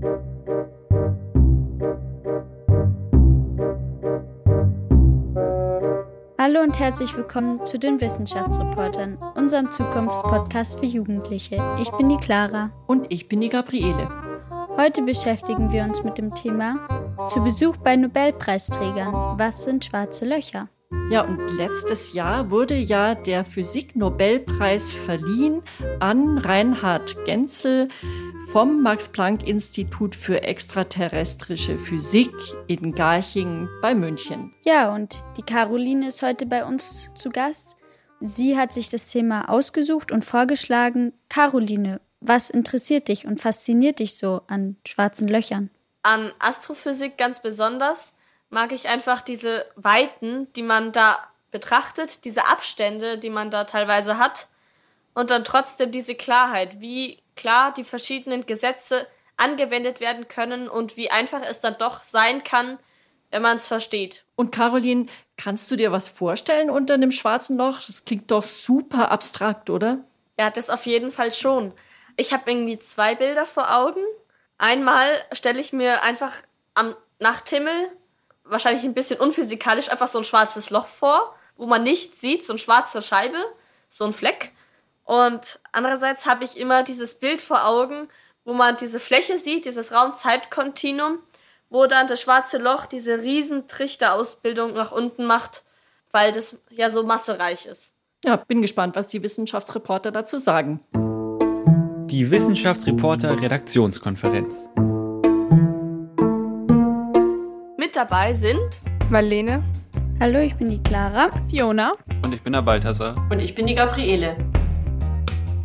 Hallo und herzlich willkommen zu den Wissenschaftsreportern, unserem Zukunftspodcast für Jugendliche. Ich bin die Clara. Und ich bin die Gabriele. Heute beschäftigen wir uns mit dem Thema zu Besuch bei Nobelpreisträgern. Was sind schwarze Löcher? Ja, und letztes Jahr wurde ja der Physik-Nobelpreis verliehen an Reinhard Genzel vom Max-Planck-Institut für extraterrestrische Physik in Garching bei München. Ja, und die Caroline ist heute bei uns zu Gast. Sie hat sich das Thema ausgesucht und vorgeschlagen. Caroline, was interessiert dich und fasziniert dich so an schwarzen Löchern? An Astrophysik ganz besonders mag ich einfach diese Weiten, die man da betrachtet, diese Abstände, die man da teilweise hat und dann trotzdem diese Klarheit, wie klar die verschiedenen Gesetze angewendet werden können und wie einfach es dann doch sein kann, wenn man es versteht. Und Caroline, kannst du dir was vorstellen unter einem schwarzen Loch? Das klingt doch super abstrakt, oder? Ja, das auf jeden Fall schon ich habe irgendwie zwei Bilder vor Augen. Einmal stelle ich mir einfach am Nachthimmel, wahrscheinlich ein bisschen unphysikalisch, einfach so ein schwarzes Loch vor, wo man nichts sieht, so eine schwarze Scheibe, so ein Fleck. Und andererseits habe ich immer dieses Bild vor Augen, wo man diese Fläche sieht, dieses Raum-Zeit-Kontinuum, wo dann das schwarze Loch diese riesen Trichterausbildung nach unten macht, weil das ja so massereich ist. Ja, bin gespannt, was die Wissenschaftsreporter dazu sagen. Die Wissenschaftsreporter Redaktionskonferenz. Mit dabei sind Marlene. Hallo, ich bin die Clara. Fiona. Und ich bin der Balthasar. Und ich bin die Gabriele.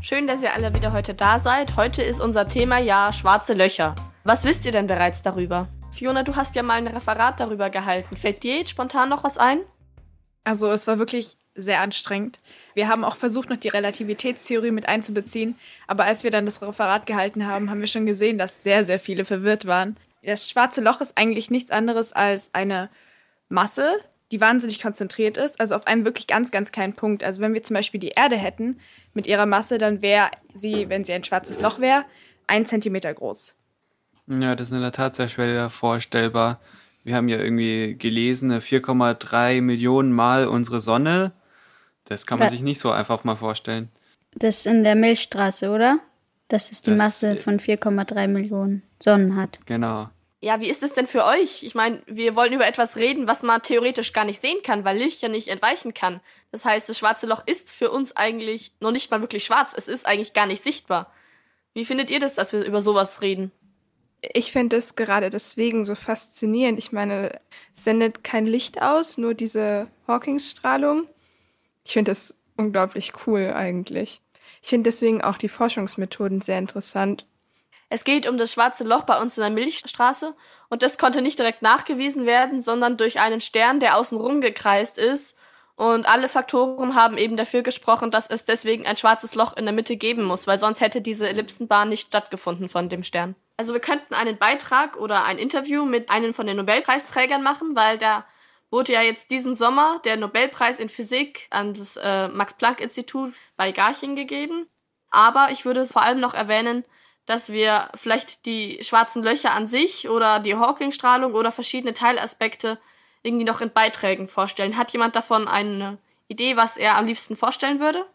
Schön, dass ihr alle wieder heute da seid. Heute ist unser Thema ja schwarze Löcher. Was wisst ihr denn bereits darüber? Fiona, du hast ja mal ein Referat darüber gehalten. Fällt dir jetzt spontan noch was ein? Also es war wirklich sehr anstrengend. Wir haben auch versucht, noch die Relativitätstheorie mit einzubeziehen, aber als wir dann das Referat gehalten haben, haben wir schon gesehen, dass sehr, sehr viele verwirrt waren. Das schwarze Loch ist eigentlich nichts anderes als eine Masse, die wahnsinnig konzentriert ist, also auf einem wirklich ganz, ganz kleinen Punkt. Also wenn wir zum Beispiel die Erde hätten mit ihrer Masse, dann wäre sie, wenn sie ein schwarzes Loch wäre, ein Zentimeter groß. Ja, das ist in der Tat sehr schwer vorstellbar. Wir haben ja irgendwie gelesen, 4,3 Millionen Mal unsere Sonne das kann man sich nicht so einfach mal vorstellen. Das ist in der Milchstraße, oder? Dass es die das, Masse von 4,3 Millionen Sonnen hat. Genau. Ja, wie ist es denn für euch? Ich meine, wir wollen über etwas reden, was man theoretisch gar nicht sehen kann, weil Licht ja nicht entweichen kann. Das heißt, das schwarze Loch ist für uns eigentlich noch nicht mal wirklich schwarz. Es ist eigentlich gar nicht sichtbar. Wie findet ihr das, dass wir über sowas reden? Ich finde es gerade deswegen so faszinierend. Ich meine, es sendet kein Licht aus, nur diese Hawkins-Strahlung. Ich finde das unglaublich cool eigentlich. Ich finde deswegen auch die Forschungsmethoden sehr interessant. Es geht um das schwarze Loch bei uns in der Milchstraße und das konnte nicht direkt nachgewiesen werden, sondern durch einen Stern, der außenrum gekreist ist. Und alle Faktoren haben eben dafür gesprochen, dass es deswegen ein schwarzes Loch in der Mitte geben muss, weil sonst hätte diese Ellipsenbahn nicht stattgefunden von dem Stern. Also wir könnten einen Beitrag oder ein Interview mit einem von den Nobelpreisträgern machen, weil der wurde ja jetzt diesen Sommer der Nobelpreis in Physik an das äh, Max-Planck-Institut bei Garching gegeben. Aber ich würde vor allem noch erwähnen, dass wir vielleicht die schwarzen Löcher an sich oder die Hawking-Strahlung oder verschiedene Teilaspekte irgendwie noch in Beiträgen vorstellen. Hat jemand davon eine Idee, was er am liebsten vorstellen würde?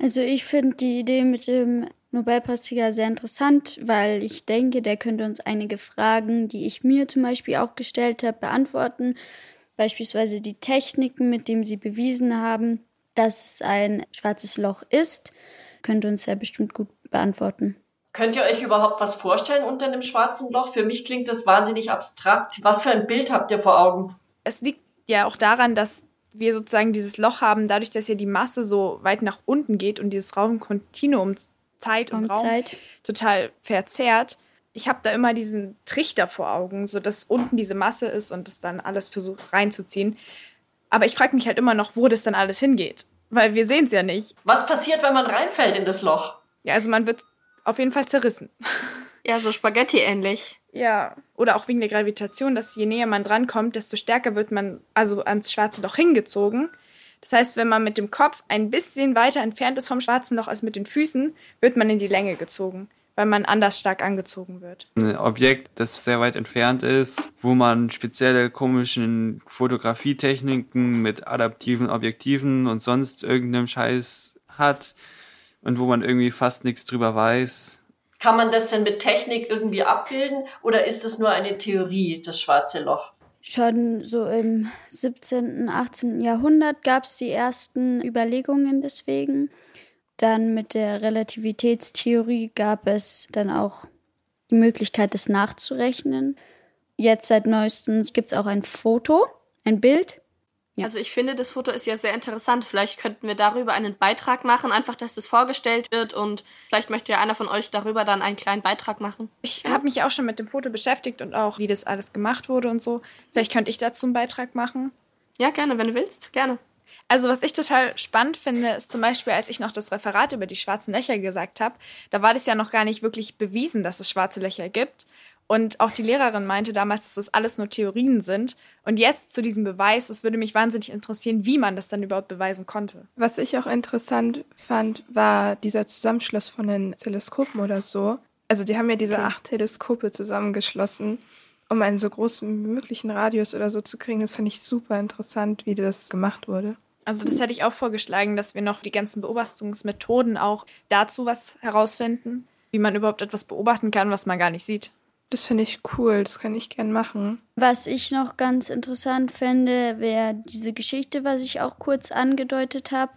Also ich finde die Idee mit dem Nobelpreisträger sehr interessant, weil ich denke, der könnte uns einige Fragen, die ich mir zum Beispiel auch gestellt habe, beantworten beispielsweise die Techniken, mit denen sie bewiesen haben, dass es ein schwarzes Loch ist, könnte uns ja bestimmt gut beantworten. Könnt ihr euch überhaupt was vorstellen unter einem schwarzen Loch? Für mich klingt das wahnsinnig abstrakt. Was für ein Bild habt ihr vor Augen? Es liegt ja auch daran, dass wir sozusagen dieses Loch haben, dadurch, dass ja die Masse so weit nach unten geht und dieses Raumkontinuum Zeit und Raum Zeit. total verzerrt, ich habe da immer diesen Trichter vor Augen, so dass unten diese Masse ist und das dann alles versucht reinzuziehen. Aber ich frage mich halt immer noch, wo das dann alles hingeht. Weil wir sehen es ja nicht. Was passiert, wenn man reinfällt in das Loch? Ja, also man wird auf jeden Fall zerrissen. Ja, so Spaghetti ähnlich. Ja, oder auch wegen der Gravitation, dass je näher man drankommt, desto stärker wird man also ans schwarze Loch hingezogen. Das heißt, wenn man mit dem Kopf ein bisschen weiter entfernt ist vom schwarzen Loch als mit den Füßen, wird man in die Länge gezogen weil man anders stark angezogen wird. Ein Objekt, das sehr weit entfernt ist, wo man spezielle komischen Fotografietechniken mit adaptiven Objektiven und sonst irgendeinem Scheiß hat und wo man irgendwie fast nichts drüber weiß. Kann man das denn mit Technik irgendwie abbilden oder ist es nur eine Theorie, das schwarze Loch? Schon so im 17., 18. Jahrhundert gab es die ersten Überlegungen deswegen. Dann mit der Relativitätstheorie gab es dann auch die Möglichkeit, das nachzurechnen. Jetzt seit neuestem gibt es auch ein Foto, ein Bild. Ja. Also ich finde, das Foto ist ja sehr interessant. Vielleicht könnten wir darüber einen Beitrag machen, einfach, dass das vorgestellt wird und vielleicht möchte ja einer von euch darüber dann einen kleinen Beitrag machen. Ich habe mich auch schon mit dem Foto beschäftigt und auch, wie das alles gemacht wurde und so. Vielleicht könnte ich dazu einen Beitrag machen. Ja, gerne, wenn du willst, gerne. Also was ich total spannend finde, ist zum Beispiel, als ich noch das Referat über die schwarzen Löcher gesagt habe, da war das ja noch gar nicht wirklich bewiesen, dass es schwarze Löcher gibt. Und auch die Lehrerin meinte damals, dass das alles nur Theorien sind. Und jetzt zu diesem Beweis, es würde mich wahnsinnig interessieren, wie man das dann überhaupt beweisen konnte. Was ich auch interessant fand, war dieser Zusammenschluss von den Teleskopen oder so. Also die haben ja diese okay. acht Teleskope zusammengeschlossen, um einen so großen möglichen Radius oder so zu kriegen. Das fand ich super interessant, wie das gemacht wurde. Also das hätte ich auch vorgeschlagen, dass wir noch die ganzen Beobachtungsmethoden auch dazu was herausfinden, wie man überhaupt etwas beobachten kann, was man gar nicht sieht. Das finde ich cool, das kann ich gern machen. Was ich noch ganz interessant fände, wäre diese Geschichte, was ich auch kurz angedeutet habe.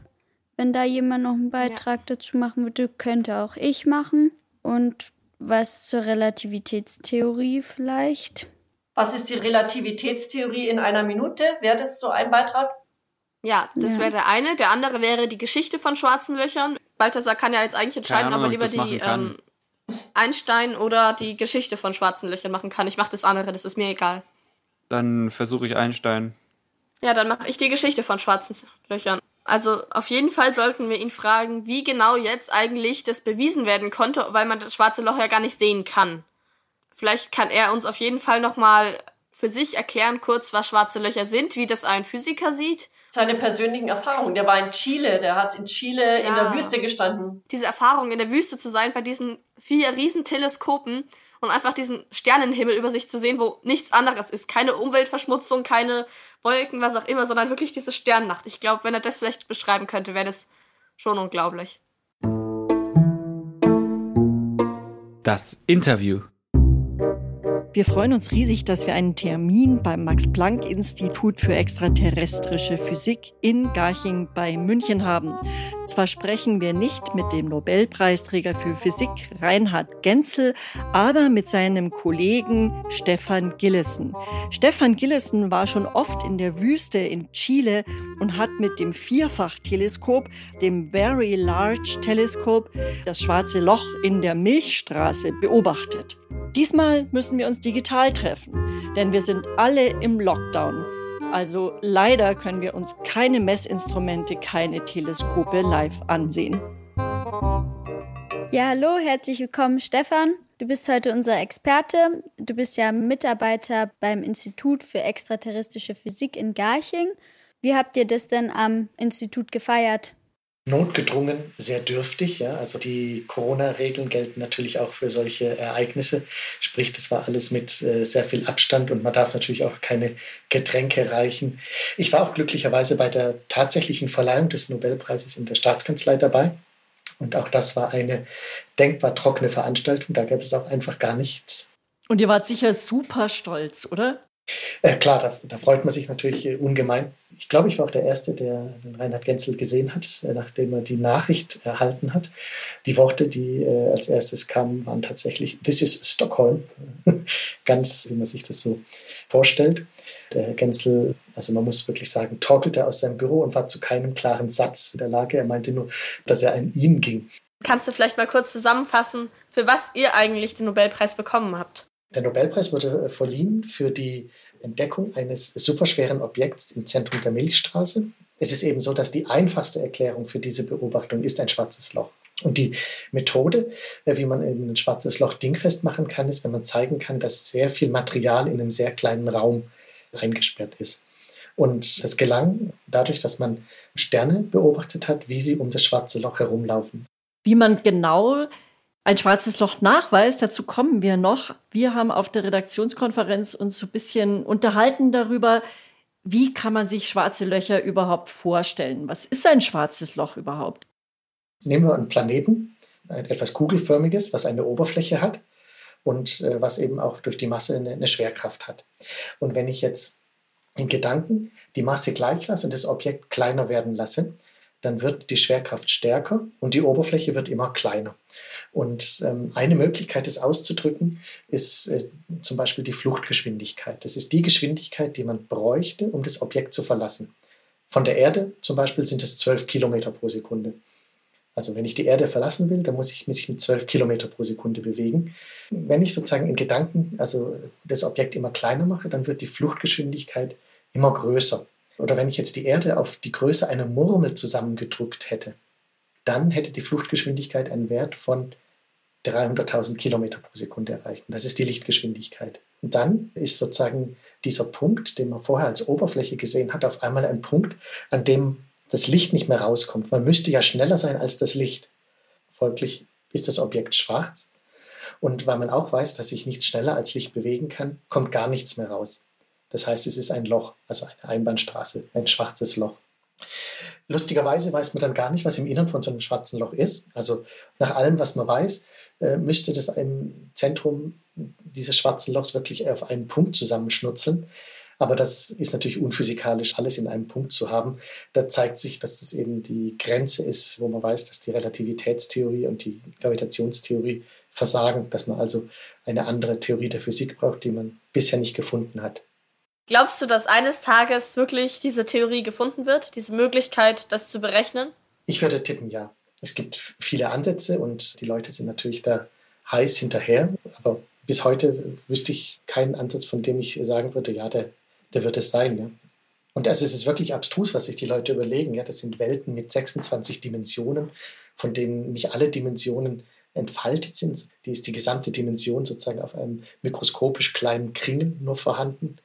Wenn da jemand noch einen Beitrag ja. dazu machen würde, könnte auch ich machen. Und was zur Relativitätstheorie vielleicht. Was ist die Relativitätstheorie in einer Minute? Wäre das so ein Beitrag? Ja, das ja. wäre der eine. Der andere wäre die Geschichte von schwarzen Löchern. Balthasar kann ja jetzt eigentlich entscheiden, Ahnung, ob er lieber die ähm, Einstein oder die Geschichte von schwarzen Löchern machen kann. Ich mache das andere, das ist mir egal. Dann versuche ich Einstein. Ja, dann mache ich die Geschichte von schwarzen Löchern. Also auf jeden Fall sollten wir ihn fragen, wie genau jetzt eigentlich das bewiesen werden konnte, weil man das schwarze Loch ja gar nicht sehen kann. Vielleicht kann er uns auf jeden Fall nochmal für sich erklären kurz, was schwarze Löcher sind, wie das ein Physiker sieht seine persönlichen Erfahrungen. Der war in Chile, der hat in Chile ja. in der Wüste gestanden. Diese Erfahrung, in der Wüste zu sein, bei diesen vier riesen Teleskopen und einfach diesen Sternenhimmel über sich zu sehen, wo nichts anderes ist. Keine Umweltverschmutzung, keine Wolken, was auch immer, sondern wirklich diese Sternnacht. Ich glaube, wenn er das vielleicht beschreiben könnte, wäre das schon unglaublich. Das Interview. Wir freuen uns riesig, dass wir einen Termin beim Max-Planck-Institut für extraterrestrische Physik in Garching bei München haben. Zwar sprechen wir nicht mit dem Nobelpreisträger für Physik Reinhard Genzel, aber mit seinem Kollegen Stefan Gillessen. Stefan Gillessen war schon oft in der Wüste in Chile und hat mit dem Vierfachteleskop, dem Very Large Telescope, das schwarze Loch in der Milchstraße beobachtet. Diesmal müssen wir uns digital treffen, denn wir sind alle im Lockdown. Also leider können wir uns keine Messinstrumente, keine Teleskope live ansehen. Ja, hallo, herzlich willkommen, Stefan. Du bist heute unser Experte. Du bist ja Mitarbeiter beim Institut für extraterrestrische Physik in Garching. Wie habt ihr das denn am Institut gefeiert? Notgedrungen sehr dürftig. Ja? Also die Corona-Regeln gelten natürlich auch für solche Ereignisse. Sprich, das war alles mit äh, sehr viel Abstand und man darf natürlich auch keine Getränke reichen. Ich war auch glücklicherweise bei der tatsächlichen Verleihung des Nobelpreises in der Staatskanzlei dabei. Und auch das war eine denkbar trockene Veranstaltung. Da gab es auch einfach gar nichts. Und ihr wart sicher super stolz, oder? Äh, klar, da, da, freut man sich natürlich äh, ungemein. Ich glaube, ich war auch der Erste, der den Reinhard Genzel gesehen hat, äh, nachdem er die Nachricht erhalten hat. Die Worte, die äh, als erstes kamen, waren tatsächlich This is Stockholm. Ganz, wie man sich das so vorstellt. Der Herr Genzel, also man muss wirklich sagen, torkelte aus seinem Büro und war zu keinem klaren Satz in der Lage. Er meinte nur, dass er an ihn ging. Kannst du vielleicht mal kurz zusammenfassen, für was ihr eigentlich den Nobelpreis bekommen habt? Der Nobelpreis wurde äh, verliehen für die Entdeckung eines superschweren Objekts im Zentrum der Milchstraße. Es ist eben so, dass die einfachste Erklärung für diese Beobachtung ist ein schwarzes Loch. Und die Methode, äh, wie man eben ein schwarzes Loch dingfest machen kann, ist, wenn man zeigen kann, dass sehr viel Material in einem sehr kleinen Raum eingesperrt ist. Und das gelang dadurch, dass man Sterne beobachtet hat, wie sie um das schwarze Loch herumlaufen. Wie man genau Ein schwarzes Loch Nachweis, dazu kommen wir noch. Wir haben auf der Redaktionskonferenz uns so ein bisschen unterhalten darüber, wie kann man sich schwarze Löcher überhaupt vorstellen? Was ist ein schwarzes Loch überhaupt? Nehmen wir einen Planeten, ein etwas kugelförmiges, was eine Oberfläche hat und äh, was eben auch durch die Masse eine, eine Schwerkraft hat. Und wenn ich jetzt in Gedanken die Masse gleich lasse und das Objekt kleiner werden lasse, dann wird die Schwerkraft stärker und die Oberfläche wird immer kleiner. Und ähm, eine Möglichkeit, das auszudrücken, ist äh, zum Beispiel die Fluchtgeschwindigkeit. Das ist die Geschwindigkeit, die man bräuchte, um das Objekt zu verlassen. Von der Erde zum Beispiel sind es 12 Kilometer pro Sekunde. Also wenn ich die Erde verlassen will, dann muss ich mich mit 12 Kilometer pro Sekunde bewegen. Wenn ich sozusagen in Gedanken also das Objekt immer kleiner mache, dann wird die Fluchtgeschwindigkeit immer größer. Oder wenn ich jetzt die Erde auf die Größe einer Murmel zusammengedrückt hätte, dann hätte die Fluchtgeschwindigkeit einen Wert von 300.000 Kilometer pro Sekunde erreicht. Das ist die Lichtgeschwindigkeit. Und dann ist sozusagen dieser Punkt, den man vorher als Oberfläche gesehen hat, auf einmal ein Punkt, an dem das Licht nicht mehr rauskommt. Man müsste ja schneller sein als das Licht. Folglich ist das Objekt schwarz. Und weil man auch weiß, dass sich nichts schneller als Licht bewegen kann, kommt gar nichts mehr raus. Das heißt, es ist ein Loch, also eine Einbahnstraße, ein schwarzes Loch. Lustigerweise weiß man dann gar nicht, was im Innern von so einem schwarzen Loch ist. Also nach allem, was man weiß, äh, müsste das im Zentrum dieses schwarzen Lochs wirklich auf einen Punkt zusammenschnutzeln. Aber das ist natürlich unphysikalisch, alles in einem Punkt zu haben. Da zeigt sich, dass das eben die Grenze ist, wo man weiß, dass die Relativitätstheorie und die Gravitationstheorie versagen, dass man also eine andere Theorie der Physik braucht, die man bisher nicht gefunden hat. Glaubst du, dass eines Tages wirklich diese Theorie gefunden wird, diese Möglichkeit, das zu berechnen? Ich würde tippen, ja. Es gibt viele Ansätze und die Leute sind natürlich da heiß hinterher, aber bis heute wüsste ich keinen Ansatz, von dem ich sagen würde, ja, der, der wird es sein. Ja. Und also es ist wirklich abstrus, was sich die Leute überlegen. Ja, das sind Welten mit 26 Dimensionen, von denen nicht alle Dimensionen entfaltet sind. Die ist die gesamte Dimension sozusagen auf einem mikroskopisch kleinen Kringel nur vorhanden.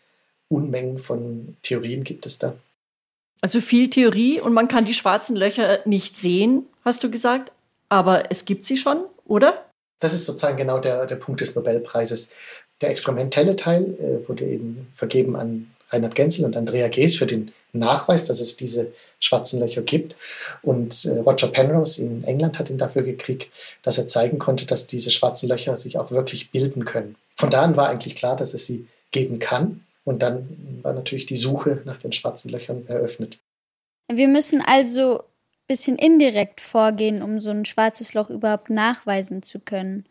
Unmengen von Theorien gibt es da. Also viel Theorie und man kann die schwarzen Löcher nicht sehen, hast du gesagt. Aber es gibt sie schon, oder? Das ist sozusagen genau der, der Punkt des Nobelpreises. Der experimentelle Teil äh, wurde eben vergeben an Reinhard Genzel und Andrea Gees für den Nachweis, dass es diese schwarzen Löcher gibt. Und äh, Roger Penrose in England hat ihn dafür gekriegt, dass er zeigen konnte, dass diese schwarzen Löcher sich auch wirklich bilden können. Von da an war eigentlich klar, dass es sie geben kann. Und dann war natürlich die Suche nach den schwarzen Löchern eröffnet. Wir müssen also ein bisschen indirekt vorgehen, um so ein schwarzes Loch überhaupt nachweisen zu können.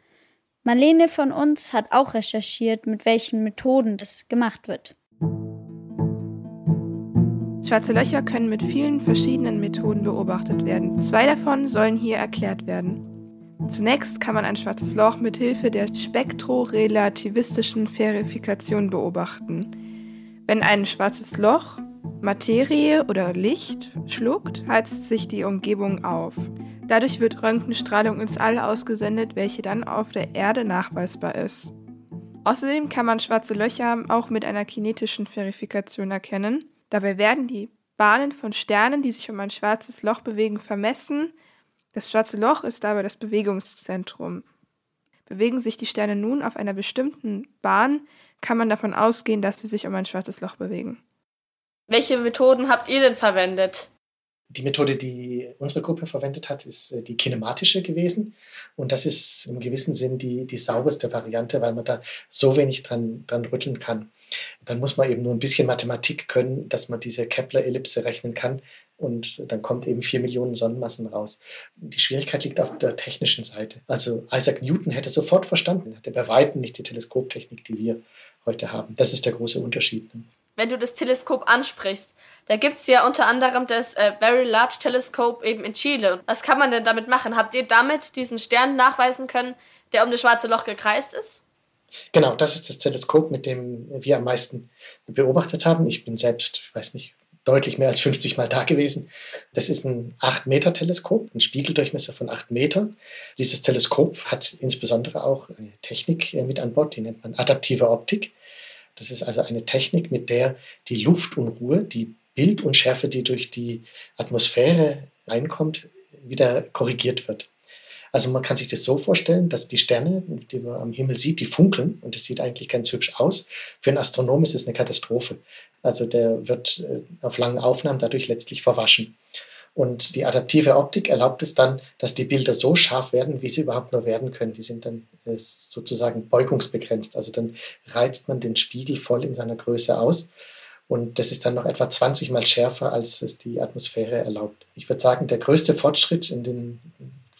Marlene von uns hat auch recherchiert, mit welchen Methoden das gemacht wird. Schwarze Löcher können mit vielen verschiedenen Methoden beobachtet werden. Zwei davon sollen hier erklärt werden. Zunächst kann man ein schwarzes Loch mit Hilfe der spektrorelativistischen Verifikation beobachten. Wenn ein schwarzes Loch Materie oder Licht schluckt, heizt sich die Umgebung auf. Dadurch wird Röntgenstrahlung ins All ausgesendet, welche dann auf der Erde nachweisbar ist. Außerdem kann man schwarze Löcher auch mit einer kinetischen Verifikation erkennen. Dabei werden die Bahnen von Sternen, die sich um ein schwarzes Loch bewegen, vermessen. Das schwarze Loch ist dabei das Bewegungszentrum. Bewegen sich die Sterne nun auf einer bestimmten Bahn, kann man davon ausgehen, dass sie sich um ein schwarzes Loch bewegen. Welche Methoden habt ihr denn verwendet? Die Methode, die unsere Gruppe verwendet hat, ist äh, die kinematische gewesen. Und das ist im gewissen Sinn die, die sauberste Variante, weil man da so wenig dran, dran rütteln kann. Dann muss man eben nur ein bisschen Mathematik können, dass man diese Kepler-Ellipse rechnen kann. Und dann kommt eben vier Millionen Sonnenmassen raus. Die Schwierigkeit liegt auf der technischen Seite. Also Isaac Newton hätte sofort verstanden, hatte bei weitem nicht die Teleskoptechnik, die wir heute haben. Das ist der große Unterschied. Wenn du das Teleskop ansprichst, da gibt es ja unter anderem das äh, Very Large Telescope eben in Chile. Was kann man denn damit machen? Habt ihr damit diesen Stern nachweisen können, der um das schwarze Loch gekreist ist? Genau, das ist das Teleskop, mit dem wir am meisten beobachtet haben. Ich bin selbst, ich weiß nicht, deutlich mehr als 50 Mal da gewesen. Das ist ein 8-Meter-Teleskop, ein Spiegeldurchmesser von 8 Metern. Dieses Teleskop hat insbesondere auch eine Technik äh, mit an Bord, die nennt man adaptive Optik. Das ist also eine Technik, mit der die Luftunruhe, die Bildunschärfe, die durch die Atmosphäre reinkommt, wieder korrigiert wird. Also man kann sich das so vorstellen, dass die Sterne, die man am Himmel sieht, die funkeln und das sieht eigentlich ganz hübsch aus. Für einen Astronom ist es eine Katastrophe. Also der wird äh, auf langen Aufnahmen dadurch letztlich verwaschen. Und die adaptive Optik erlaubt es dann, dass die Bilder so scharf werden, wie sie überhaupt nur werden können. Die sind dann äh, sozusagen beugungsbegrenzt. Also dann reizt man den Spiegel voll in seiner Größe aus. Und das ist dann noch etwa 20 mal schärfer, als es die Atmosphäre erlaubt. Ich würde sagen, der größte Fortschritt in den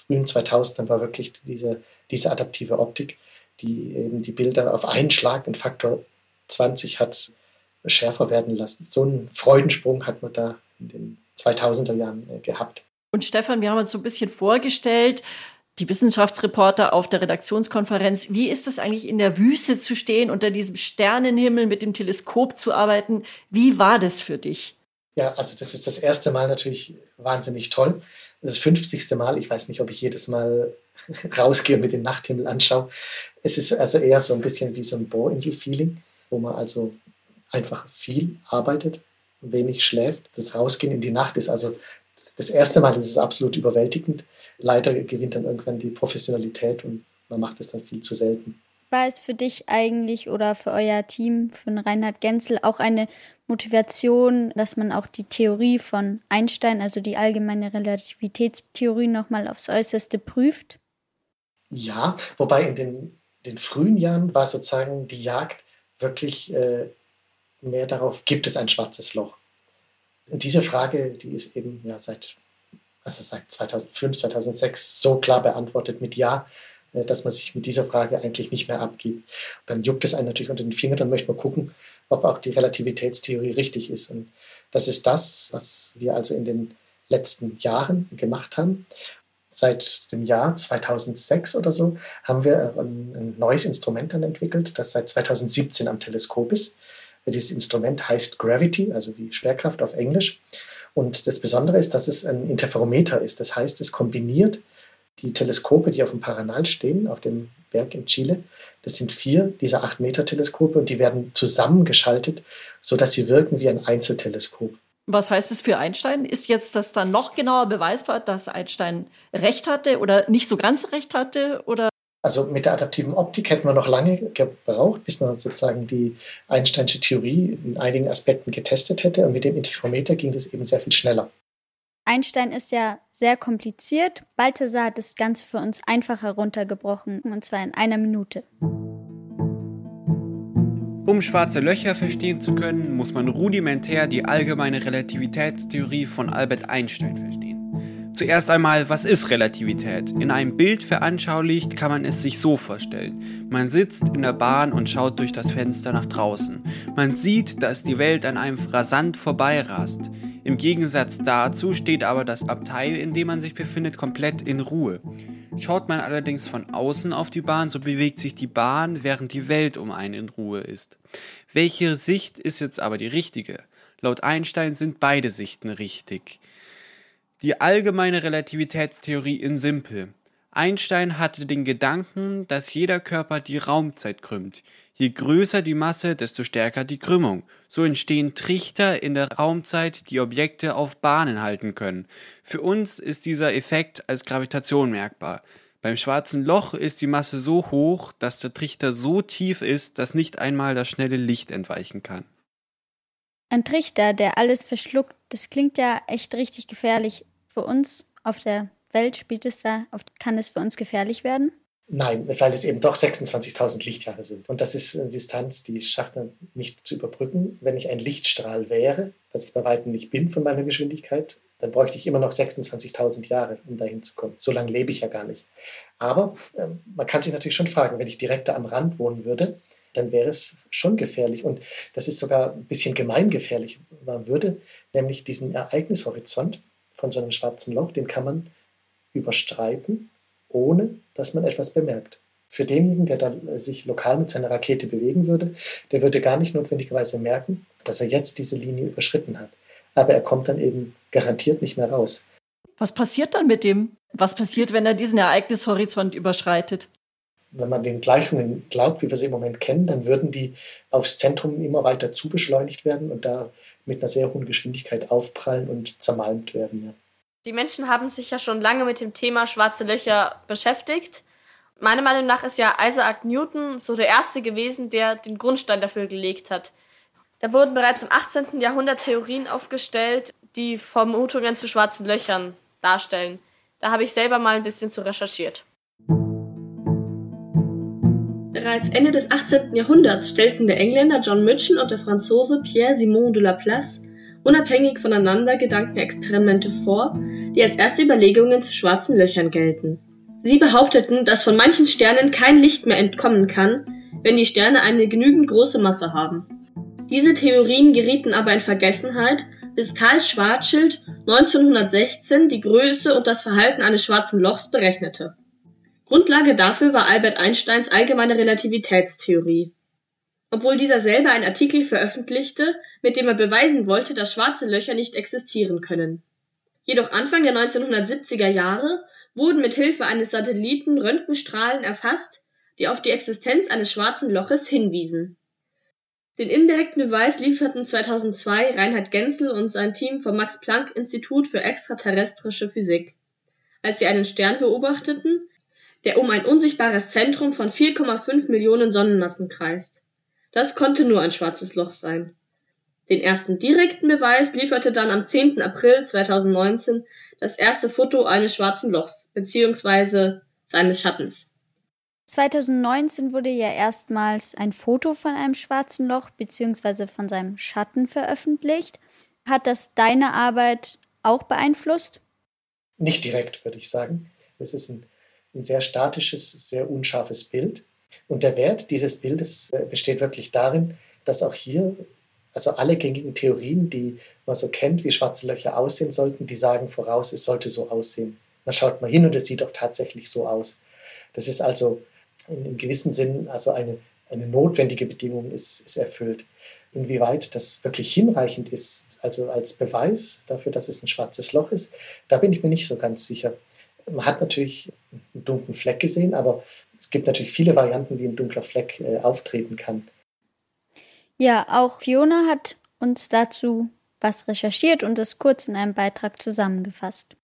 frühen 2000ern war wirklich diese, diese adaptive Optik, die eben die Bilder auf einen Schlag in Faktor 20 hat schärfer werden lassen. So einen Freudensprung hat man da in den 2000er Jahren äh, gehabt. Und Stefan, wir haben uns so ein bisschen vorgestellt, die Wissenschaftsreporter auf der Redaktionskonferenz. Wie ist es eigentlich in der Wüste zu stehen, unter diesem Sternenhimmel mit dem Teleskop zu arbeiten? Wie war das für dich? Ja, also das ist das erste Mal natürlich wahnsinnig toll. Das 50. Mal, ich weiß nicht, ob ich jedes Mal rausgehe und mir den Nachthimmel anschaue. Es ist also eher so ein bisschen wie so ein Bohrinsel-Feeling, wo man also einfach viel arbeitet, wenig schläft. Das Rausgehen in die Nacht ist also das erste Mal, das ist absolut überwältigend leider gewinnt dann irgendwann die Professionalität und man macht es dann viel zu selten. War es für dich eigentlich oder für euer Team von Reinhard Genzel auch eine Motivation, dass man auch die Theorie von Einstein, also die allgemeine Relativitätstheorie, nochmal aufs Äußerste prüft? Ja, wobei in den, den frühen Jahren war sozusagen die Jagd wirklich äh, mehr darauf, gibt es ein schwarzes Loch? Und diese Frage, die ist eben ja seit also seit 2005, 2006 so klar beantwortet mit Ja, dass man sich mit dieser Frage eigentlich nicht mehr abgibt. Dann juckt es einen natürlich unter den Fingern, dann möchte man gucken, ob auch die Relativitätstheorie richtig ist. Und das ist das, was wir also in den letzten Jahren gemacht haben. Seit dem Jahr 2006 oder so haben wir ein, ein neues Instrument dann entwickelt, das seit 2017 am Teleskop ist. Dieses Instrument heißt Gravity, also wie Schwerkraft auf Englisch. Und das Besondere ist, dass es ein Interferometer ist. Das heißt, es kombiniert die Teleskope, die auf dem Paranal stehen, auf dem Berg in Chile. Das sind vier dieser 8-Meter-Teleskope und die werden zusammengeschaltet, sodass sie wirken wie ein Einzelteleskop. Was heißt es für Einstein? Ist jetzt das dann noch genauer beweisbar, dass Einstein recht hatte oder nicht so ganz recht hatte? Oder also mit der adaptiven Optik hätten wir noch lange gebraucht, bis man sozusagen die Einsteinsche Theorie in einigen Aspekten getestet hätte. Und mit dem Interferometer ging das eben sehr viel schneller. Einstein ist ja sehr kompliziert. Balthasar hat das Ganze für uns einfach heruntergebrochen, und zwar in einer Minute. Um schwarze Löcher verstehen zu können, muss man rudimentär die allgemeine Relativitätstheorie von Albert Einstein verstehen. Zuerst einmal, was ist Relativität? In einem Bild veranschaulicht kann man es sich so vorstellen. Man sitzt in der Bahn und schaut durch das Fenster nach draußen. Man sieht, dass die Welt an einem rasant vorbeirast. Im Gegensatz dazu steht aber das Abteil, in dem man sich befindet, komplett in Ruhe. Schaut man allerdings von außen auf die Bahn, so bewegt sich die Bahn, während die Welt um einen in Ruhe ist. Welche Sicht ist jetzt aber die richtige? Laut Einstein sind beide Sichten richtig. Die allgemeine Relativitätstheorie in simpel. Einstein hatte den Gedanken, dass jeder Körper die Raumzeit krümmt. Je größer die Masse, desto stärker die Krümmung. So entstehen Trichter in der Raumzeit, die Objekte auf Bahnen halten können. Für uns ist dieser Effekt als Gravitation merkbar. Beim schwarzen Loch ist die Masse so hoch, dass der Trichter so tief ist, dass nicht einmal das schnelle Licht entweichen kann. Ein Trichter, der alles verschluckt, das klingt ja echt richtig gefährlich für uns auf der Welt spielt es da, kann es für uns gefährlich werden? Nein, weil es eben doch 26.000 Lichtjahre sind. Und das ist eine Distanz, die schafft man nicht zu überbrücken. Wenn ich ein Lichtstrahl wäre, was ich bei weitem nicht bin von meiner Geschwindigkeit, dann bräuchte ich immer noch 26.000 Jahre, um dahin zu kommen. So lange lebe ich ja gar nicht. Aber äh, man kann sich natürlich schon fragen, wenn ich direkt da am Rand wohnen würde, dann wäre es schon gefährlich. Und das ist sogar ein bisschen gemeingefährlich. Man würde nämlich diesen Ereignishorizont von so einem schwarzen Loch, den kann man überstreiten, ohne dass man etwas bemerkt. Für denjenigen, der dann äh, sich lokal mit seiner Rakete bewegen würde, der würde gar nicht notwendigerweise merken, dass er jetzt diese Linie überschritten hat. Aber er kommt dann eben garantiert nicht mehr raus. Was passiert dann mit dem? Was passiert, wenn er diesen Ereignishorizont überschreitet? Wenn man den Gleichungen glaubt, wie wir sie im Moment kennen, dann würden die aufs Zentrum immer weiter zubeschleunigt werden und da mit einer sehr hohen Geschwindigkeit aufprallen und zermalmt werden. Ja. Die Menschen haben sich ja schon lange mit dem Thema schwarze Löcher beschäftigt. Meiner Meinung nach ist ja Isaac Newton so der Erste gewesen, der den Grundstein dafür gelegt hat. Da wurden bereits im 18. Jahrhundert Theorien aufgestellt, die Vermutungen zu schwarzen Löchern darstellen. Da habe ich selber mal ein bisschen zu recherchiert. Bereits Ende des 18. Jahrhunderts stellten der Engländer John Mitchell und der Franzose Pierre-Simon de Laplace unabhängig voneinander Gedankenexperimente vor, die als erste Überlegungen zu schwarzen Löchern gelten. Sie behaupteten, dass von manchen Sternen kein Licht mehr entkommen kann, wenn die Sterne eine genügend große Masse haben. Diese Theorien gerieten aber in Vergessenheit, bis Karl Schwarzschild 1916 die Größe und das Verhalten eines schwarzen Lochs berechnete. Grundlage dafür war Albert Einsteins allgemeine Relativitätstheorie. Obwohl dieser selber einen Artikel veröffentlichte, mit dem er beweisen wollte, dass schwarze Löcher nicht existieren können. Jedoch Anfang der 1970er Jahre wurden mit Hilfe eines Satelliten Röntgenstrahlen erfasst, die auf die Existenz eines schwarzen Loches hinwiesen. Den indirekten Beweis lieferten 2002 Reinhard Genzel und sein Team vom Max-Planck-Institut für extraterrestrische Physik, als sie einen Stern beobachteten, der um ein unsichtbares Zentrum von 4,5 Millionen Sonnenmassen kreist. Das konnte nur ein schwarzes Loch sein. Den ersten direkten Beweis lieferte dann am 10. April 2019 das erste Foto eines schwarzen Lochs bzw. seines Schattens. 2019 wurde ja erstmals ein Foto von einem schwarzen Loch bzw. von seinem Schatten veröffentlicht. Hat das deine Arbeit auch beeinflusst? Nicht direkt, würde ich sagen. Es ist ein, ein sehr statisches, sehr unscharfes Bild. Und der Wert dieses Bildes äh, besteht wirklich darin, dass auch hier, also alle gängigen Theorien, die man so kennt, wie schwarze Löcher aussehen sollten, die sagen voraus, es sollte so aussehen. Dann schaut man hin und es sieht auch tatsächlich so aus. Das ist also in einem gewissen Sinn also eine, eine notwendige Bedingung ist, ist erfüllt. Inwieweit das wirklich hinreichend ist, also als Beweis dafür, dass es ein schwarzes Loch ist, da bin ich mir nicht so ganz sicher. Man hat natürlich einen dunklen Fleck gesehen, aber es gibt natürlich viele Varianten, wie ein dunkler Fleck äh, auftreten kann. Ja, auch Fiona hat uns dazu was recherchiert und es kurz in einem Beitrag zusammengefasst.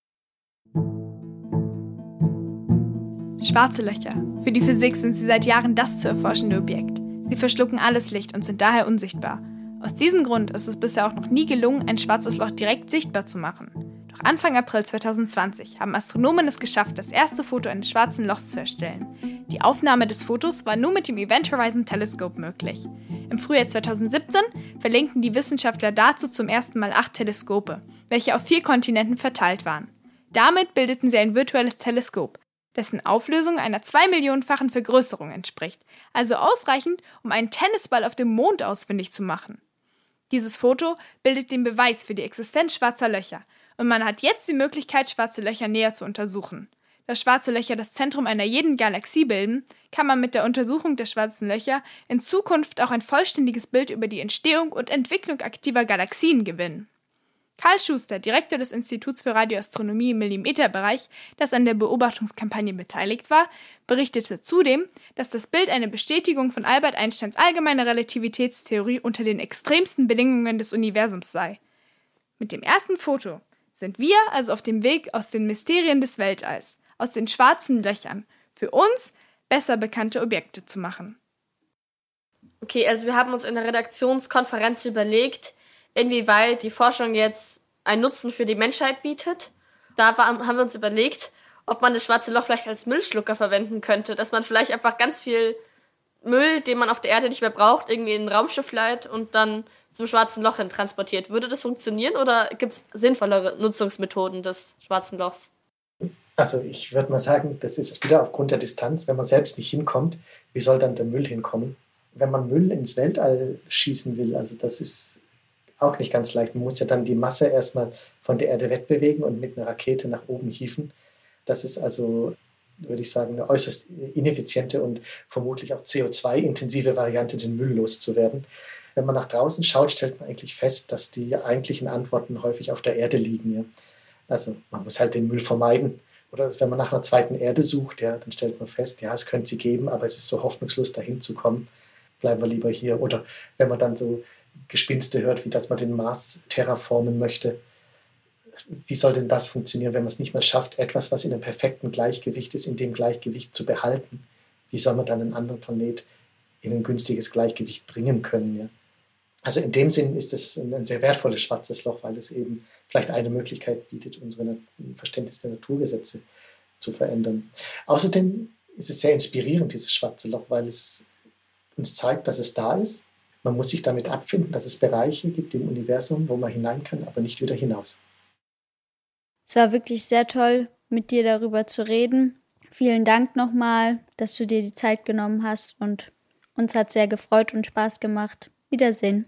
Schwarze Löcher. Für die Physik sind sie seit Jahren das zu erforschende Objekt. Sie verschlucken alles Licht und sind daher unsichtbar. Aus diesem Grund ist es bisher auch noch nie gelungen, ein schwarzes Loch direkt sichtbar zu machen. Doch Anfang April 2020 haben Astronomen es geschafft, das erste Foto eines schwarzen Lochs zu erstellen. Die Aufnahme des Fotos war nur mit dem Event Horizon Telescope möglich. Im Frühjahr 2017 verlinkten die Wissenschaftler dazu zum ersten Mal acht Teleskope, welche auf vier Kontinenten verteilt waren. Damit bildeten sie ein virtuelles Teleskop, dessen Auflösung einer zwei Millionenfachen Vergrößerung entspricht, also ausreichend, um einen Tennisball auf dem Mond ausfindig zu machen. Dieses Foto bildet den Beweis für die Existenz schwarzer Löcher, und man hat jetzt die Möglichkeit, schwarze Löcher näher zu untersuchen. Da schwarze Löcher das Zentrum einer jeden Galaxie bilden, kann man mit der Untersuchung der schwarzen Löcher in Zukunft auch ein vollständiges Bild über die Entstehung und Entwicklung aktiver Galaxien gewinnen. Karl Schuster, Direktor des Instituts für Radioastronomie im Millimeterbereich, das an der Beobachtungskampagne beteiligt war, berichtete zudem, dass das Bild eine Bestätigung von Albert Einsteins allgemeiner Relativitätstheorie unter den extremsten Bedingungen des Universums sei. Mit dem ersten Foto sind wir also auf dem Weg aus den Mysterien des Weltalls, aus den schwarzen Löchern, für uns besser bekannte Objekte zu machen. Okay, also wir haben uns in der Redaktionskonferenz überlegt, inwieweit die Forschung jetzt einen Nutzen für die Menschheit bietet. Da war, haben wir uns überlegt, ob man das schwarze Loch vielleicht als Müllschlucker verwenden könnte, dass man vielleicht einfach ganz viel Müll, den man auf der Erde nicht mehr braucht, irgendwie in ein Raumschiff leiht und dann zum schwarzen Loch hin transportiert. Würde das funktionieren oder gibt es sinnvollere Nutzungsmethoden des schwarzen Lochs? Also ich würde mal sagen, das ist wieder aufgrund der Distanz. Wenn man selbst nicht hinkommt, wie soll dann der Müll hinkommen? Wenn man Müll ins Weltall schießen will, also das ist auch nicht ganz leicht. Man muss ja dann die Masse erstmal von der Erde wegbewegen und mit einer Rakete nach oben hieven. Das ist also, würde ich sagen, eine äußerst ineffiziente und vermutlich auch CO2-intensive Variante, den Müll loszuwerden wenn man nach draußen schaut, stellt man eigentlich fest, dass die eigentlichen Antworten häufig auf der Erde liegen. Ja. Also man muss halt den Müll vermeiden. Oder wenn man nach einer zweiten Erde sucht, ja, dann stellt man fest, ja, es könnte sie geben, aber es ist so hoffnungslos, dahin zu kommen. Bleiben wir lieber hier. Oder wenn man dann so Gespinste hört, wie dass man den Mars terraformen möchte, wie soll denn das funktionieren, wenn man es nicht mal schafft, etwas, was in einem perfekten Gleichgewicht ist, in dem Gleichgewicht zu behalten? Wie soll man dann einen anderen Planet in ein günstiges Gleichgewicht bringen können? Ja? Also in dem Sinn ist es ein, sehr wertvolles schwarzes Loch, weil es eben vielleicht eine Möglichkeit bietet, unsere Verständnis der Naturgesetze zu verändern. Außerdem ist es sehr inspirierend, dieses schwarze Loch, weil es uns zeigt, dass es da ist. Man muss sich damit abfinden, dass es Bereiche gibt im Universum, wo man hinein kann, aber nicht wieder hinaus. Es war wirklich sehr toll, mit dir darüber zu reden. Vielen Dank nochmal, dass du dir die Zeit genommen hast und uns hat sehr gefreut und Spaß gemacht. Wiedersehen.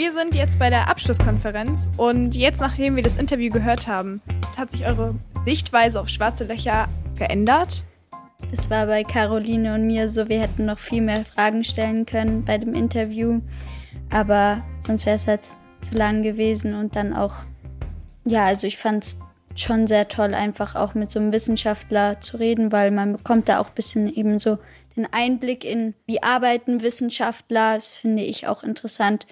Wir sind jetzt bei der Abschlusskonferenz und jetzt, nachdem wir das Interview gehört haben, hat sich eure Sichtweise auf schwarze Löcher verändert? Es war bei Caroline und mir so, wir hätten noch viel mehr Fragen stellen können bei dem Interview, aber sonst wäre es halt zu lang gewesen und dann auch, ja, also ich fand es schon sehr toll, einfach auch mit so einem Wissenschaftler zu reden, weil man bekommt da auch ein bisschen eben so den Einblick in, wie arbeiten Wissenschaftler. Das finde ich auch interessant.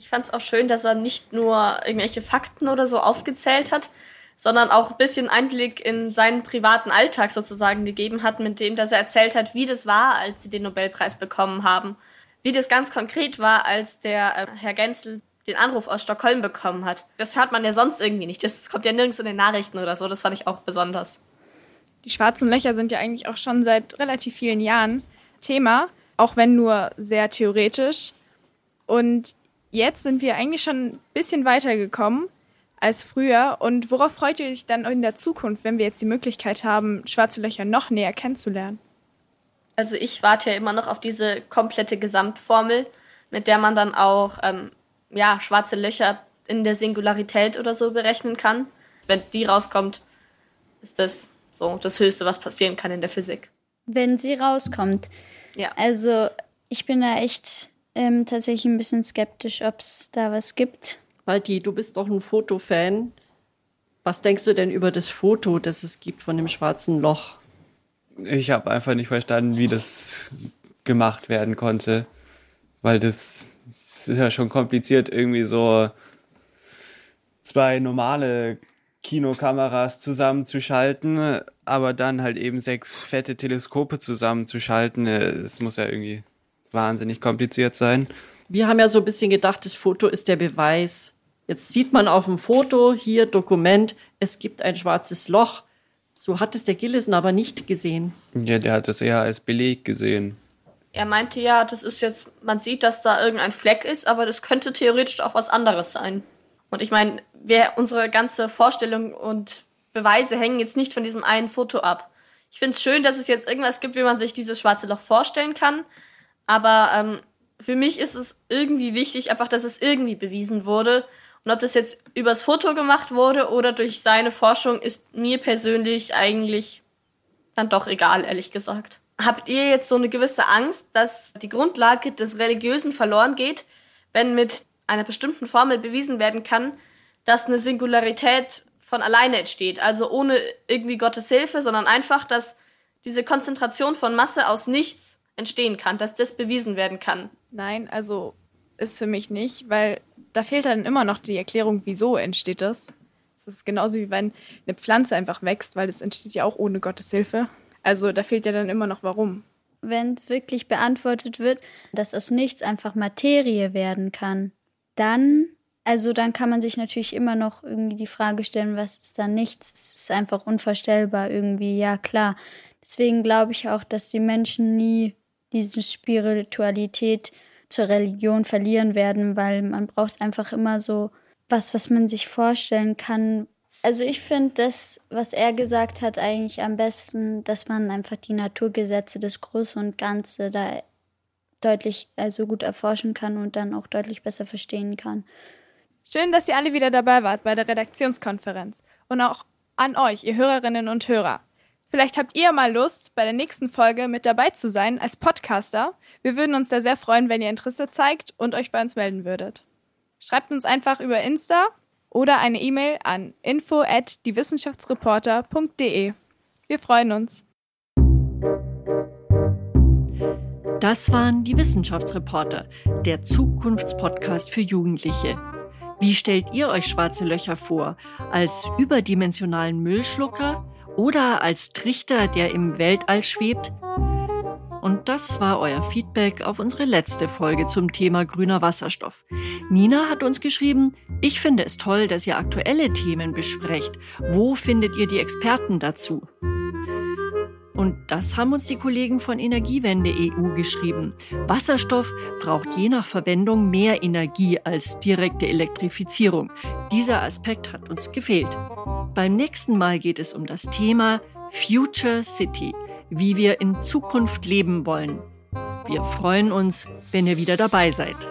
Ich fand es auch schön, dass er nicht nur irgendwelche Fakten oder so aufgezählt hat, sondern auch ein bisschen Einblick in seinen privaten Alltag sozusagen gegeben hat, mit dem, dass er erzählt hat, wie das war, als sie den Nobelpreis bekommen haben. Wie das ganz konkret war, als der äh, Herr Genzel den Anruf aus Stockholm bekommen hat. Das hört man ja sonst irgendwie nicht. Das kommt ja nirgends in den Nachrichten oder so. Das fand ich auch besonders. Die schwarzen Löcher sind ja eigentlich auch schon seit relativ vielen Jahren Thema, auch wenn nur sehr theoretisch. Und jetzt sind wir eigentlich schon ein bisschen weitergekommen als früher. Und worauf freut ihr euch dann in der Zukunft, wenn wir jetzt die Möglichkeit haben, schwarze Löcher noch näher kennenzulernen? Also ich warte ja immer noch auf diese komplette Gesamtformel, mit der man dann auch ähm, ja, schwarze Löcher in der Singularität oder so berechnen kann. Wenn die rauskommt, ist das so das Höchste, was passieren kann in der Physik. Wenn sie rauskommt. Ja. Also ich bin da echt ähm, tatsächlich ein bisschen skeptisch, ob es da was gibt. Walti, du bist doch ein Fotofan. Was denkst du denn über das Foto, das es gibt von dem schwarzen Loch? Ich habe einfach nicht verstanden, wie das gemacht werden konnte, weil das, das ist ja schon kompliziert, irgendwie so zwei normale Kinokameras zusammenzuschalten, aber dann halt eben sechs fette Teleskope zusammenzuschalten. Es muss ja irgendwie wahnsinnig kompliziert sein. Wir haben ja so ein bisschen gedacht, das Foto ist der Beweis. Jetzt sieht man auf dem Foto hier Dokument, es gibt ein schwarzes Loch. So hat es der Gillison aber nicht gesehen. Ja, der hat es eher als Beleg gesehen. Er meinte ja, das ist jetzt, man sieht, dass da irgendein Fleck ist, aber das könnte theoretisch auch was anderes sein. Und ich meine, wer unsere ganze Vorstellung und Beweise hängen jetzt nicht von diesem einen Foto ab. Ich finde es schön, dass es jetzt irgendwas gibt, wie man sich dieses schwarze Loch vorstellen kann. Aber ähm, für mich ist es irgendwie wichtig, einfach, dass es irgendwie bewiesen wurde. Und ob das jetzt übers Foto gemacht wurde oder durch seine Forschung, ist mir persönlich eigentlich dann doch egal, ehrlich gesagt. Habt ihr jetzt so eine gewisse Angst, dass die Grundlage des Religiösen verloren geht, wenn mit einer bestimmten Formel bewiesen werden kann, dass eine Singularität von alleine entsteht? Also ohne irgendwie Gottes Hilfe, sondern einfach, dass diese Konzentration von Masse aus nichts entstehen kann, dass das bewiesen werden kann. Nein, also ist für mich nicht, weil da fehlt dann immer noch die Erklärung, wieso entsteht das. Es ist genauso wie wenn eine Pflanze einfach wächst, weil das entsteht ja auch ohne Gottes Hilfe. Also da fehlt ja dann immer noch warum. Wenn wirklich beantwortet wird, dass aus nichts einfach Materie werden kann, dann, also dann kann man sich natürlich immer noch irgendwie die Frage stellen, was ist da nichts? Es ist einfach unvorstellbar irgendwie, ja klar. Deswegen glaube ich auch, dass die Menschen nie diese Spiritualität zur Religion verlieren werden, weil man braucht einfach immer so was, was man sich vorstellen kann. Also ich finde das, was er gesagt hat, eigentlich am besten, dass man einfach die Naturgesetze, das Große und Ganze da deutlich, also gut erforschen kann und dann auch deutlich besser verstehen kann. Schön, dass ihr alle wieder dabei wart bei der Redaktionskonferenz. Und auch an euch, ihr Hörerinnen und Hörer. Vielleicht habt ihr mal Lust, bei der nächsten Folge mit dabei zu sein als Podcaster. Wir würden uns da sehr freuen, wenn ihr Interesse zeigt und euch bei uns melden würdet. Schreibt uns einfach über Insta oder eine E-Mail an info at diewissenschaftsreporter.de. Wir freuen uns. Das waren die Wissenschaftsreporter, der Zukunftspodcast für Jugendliche. Wie stellt ihr euch schwarze Löcher vor? Als überdimensionalen Müllschlucker oder als Trichter, der im Weltall schwebt? Und das war euer Feedback auf unsere letzte Folge zum Thema grüner Wasserstoff. Nina hat uns geschrieben, ich finde es toll, dass ihr aktuelle Themen besprecht. Wo findet ihr die Experten dazu? Und das haben uns die Kollegen von Energiewende EU geschrieben. Wasserstoff braucht je nach Verwendung mehr Energie als direkte Elektrifizierung. Dieser Aspekt hat uns gefehlt. Beim nächsten Mal geht es um das Thema Future City, wie wir in Zukunft leben wollen. Wir freuen uns, wenn ihr wieder dabei seid.